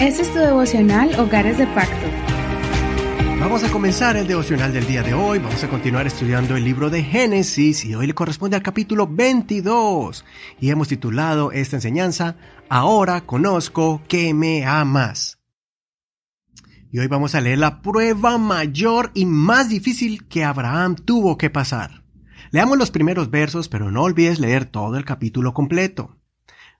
Este es tu devocional Hogares de Pacto. Vamos a comenzar el devocional del día de hoy. Vamos a continuar estudiando el libro de Génesis y hoy le corresponde al capítulo 22. Y hemos titulado esta enseñanza Ahora conozco que me amas. Y hoy vamos a leer la prueba mayor y más difícil que Abraham tuvo que pasar. Leamos los primeros versos, pero no olvides leer todo el capítulo completo.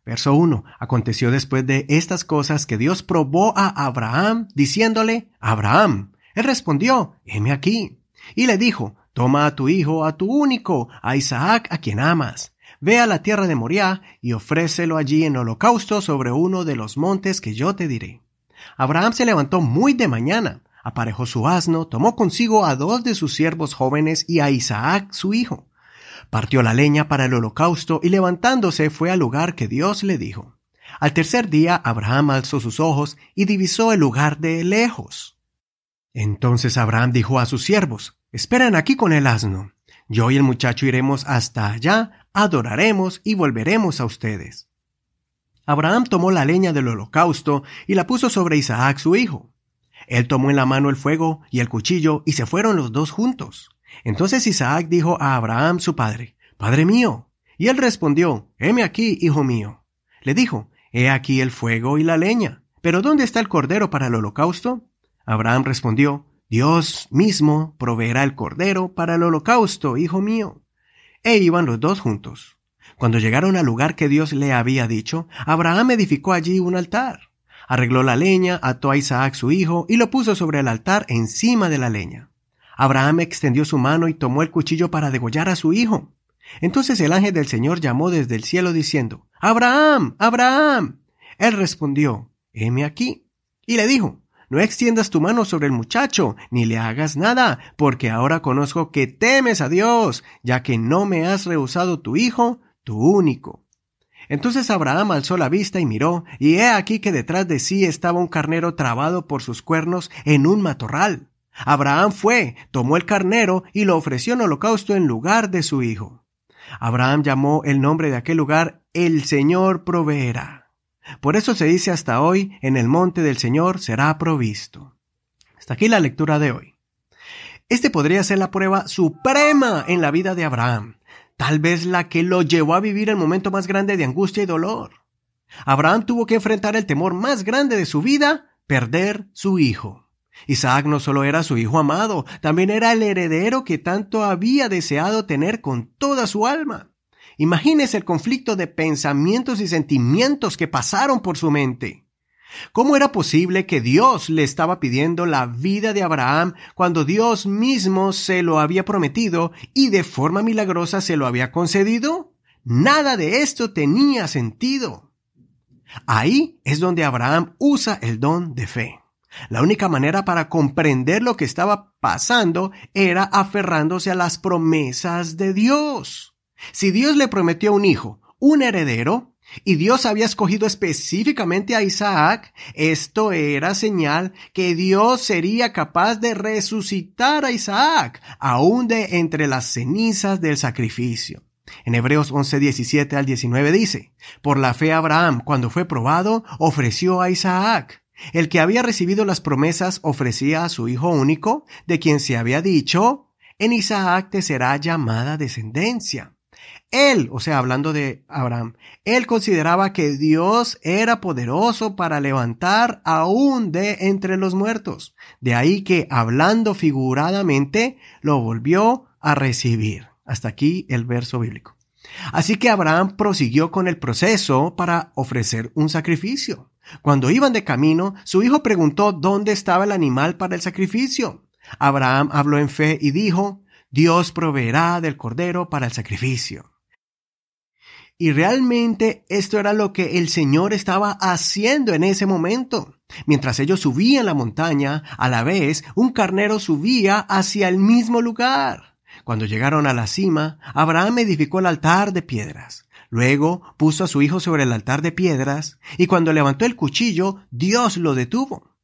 Verso 1. Aconteció después de estas cosas que Dios probó a Abraham, diciéndole, Abraham. Él respondió, heme aquí. Y le dijo, Toma a tu hijo, a tu único, a Isaac, a quien amas. Ve a la tierra de Moriah y ofrécelo allí en holocausto sobre uno de los montes que yo te diré. Abraham se levantó muy de mañana, aparejó su asno, tomó consigo a dos de sus siervos jóvenes y a Isaac su hijo Partió la leña para el holocausto y levantándose fue al lugar que Dios le dijo. Al tercer día Abraham alzó sus ojos y divisó el lugar de lejos. Entonces Abraham dijo a sus siervos, Esperan aquí con el asno. Yo y el muchacho iremos hasta allá, adoraremos y volveremos a ustedes. Abraham tomó la leña del holocausto y la puso sobre Isaac su hijo. Él tomó en la mano el fuego y el cuchillo y se fueron los dos juntos. Entonces Isaac dijo a Abraham su padre, Padre mío. Y él respondió, Heme aquí, hijo mío. Le dijo, He aquí el fuego y la leña, pero ¿dónde está el cordero para el holocausto? Abraham respondió, Dios mismo proveerá el cordero para el holocausto, hijo mío. E iban los dos juntos. Cuando llegaron al lugar que Dios le había dicho, Abraham edificó allí un altar. Arregló la leña, ató a Isaac su hijo y lo puso sobre el altar encima de la leña. Abraham extendió su mano y tomó el cuchillo para degollar a su hijo. Entonces el ángel del Señor llamó desde el cielo diciendo, Abraham, Abraham. Él respondió, heme aquí. Y le dijo, no extiendas tu mano sobre el muchacho, ni le hagas nada, porque ahora conozco que temes a Dios, ya que no me has rehusado tu hijo, tu único. Entonces Abraham alzó la vista y miró, y he aquí que detrás de sí estaba un carnero trabado por sus cuernos en un matorral. Abraham fue, tomó el carnero y lo ofreció en holocausto en lugar de su hijo. Abraham llamó el nombre de aquel lugar El Señor proveerá. Por eso se dice hasta hoy, en el monte del Señor será provisto. Hasta aquí la lectura de hoy. Este podría ser la prueba suprema en la vida de Abraham, tal vez la que lo llevó a vivir el momento más grande de angustia y dolor. Abraham tuvo que enfrentar el temor más grande de su vida, perder su hijo. Isaac no solo era su hijo amado, también era el heredero que tanto había deseado tener con toda su alma. Imagínese el conflicto de pensamientos y sentimientos que pasaron por su mente. ¿Cómo era posible que Dios le estaba pidiendo la vida de Abraham cuando Dios mismo se lo había prometido y de forma milagrosa se lo había concedido? Nada de esto tenía sentido. Ahí es donde Abraham usa el don de fe. La única manera para comprender lo que estaba pasando era aferrándose a las promesas de Dios. Si Dios le prometió un hijo, un heredero, y Dios había escogido específicamente a Isaac, esto era señal que Dios sería capaz de resucitar a Isaac, aún de entre las cenizas del sacrificio. En Hebreos 11, 17 al 19 dice, Por la fe Abraham, cuando fue probado, ofreció a Isaac. El que había recibido las promesas ofrecía a su hijo único, de quien se había dicho, en Isaac te será llamada descendencia. Él, o sea, hablando de Abraham, él consideraba que Dios era poderoso para levantar aún de entre los muertos. De ahí que, hablando figuradamente, lo volvió a recibir. Hasta aquí el verso bíblico. Así que Abraham prosiguió con el proceso para ofrecer un sacrificio. Cuando iban de camino, su hijo preguntó dónde estaba el animal para el sacrificio. Abraham habló en fe y dijo, Dios proveerá del cordero para el sacrificio. Y realmente esto era lo que el Señor estaba haciendo en ese momento. Mientras ellos subían la montaña, a la vez un carnero subía hacia el mismo lugar. Cuando llegaron a la cima, Abraham edificó el altar de piedras. Luego puso a su hijo sobre el altar de piedras, y cuando levantó el cuchillo, Dios lo detuvo.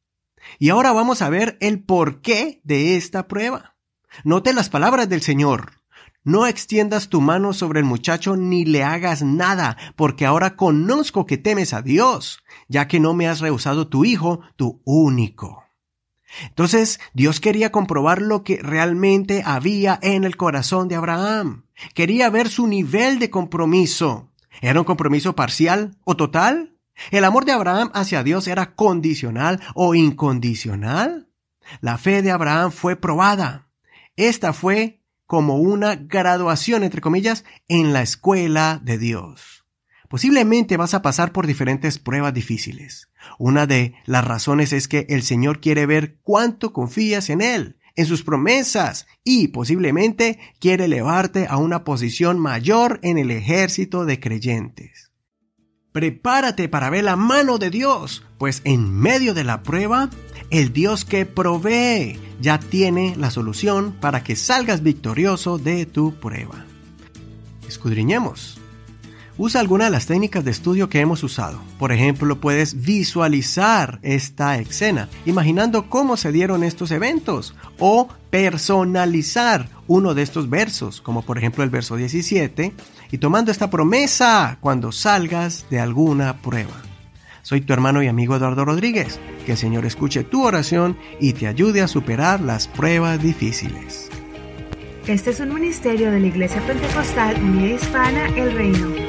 Y ahora vamos a ver el porqué de esta prueba. Note las palabras del Señor. no extiendas tu mano sobre el muchacho ni le hagas nada, porque ahora conozco que temes a Dios, ya que no me has rehusado tu hijo, tu único. Entonces Dios quería comprobar lo que realmente había en el corazón de Abraham. Quería ver su nivel de compromiso. ¿Era un compromiso parcial o total? ¿El amor de Abraham hacia Dios era condicional o incondicional? La fe de Abraham fue probada. Esta fue como una graduación, entre comillas, en la escuela de Dios. Posiblemente vas a pasar por diferentes pruebas difíciles. Una de las razones es que el Señor quiere ver cuánto confías en Él, en sus promesas, y posiblemente quiere elevarte a una posición mayor en el ejército de creyentes. Prepárate para ver la mano de Dios, pues en medio de la prueba, el Dios que provee ya tiene la solución para que salgas victorioso de tu prueba. Escudriñemos. Usa alguna de las técnicas de estudio que hemos usado. Por ejemplo, puedes visualizar esta escena, imaginando cómo se dieron estos eventos, o personalizar uno de estos versos, como por ejemplo el verso 17, y tomando esta promesa cuando salgas de alguna prueba. Soy tu hermano y amigo Eduardo Rodríguez. Que el Señor escuche tu oración y te ayude a superar las pruebas difíciles. Este es un ministerio de la Iglesia Pentecostal Unida Hispana El Reino.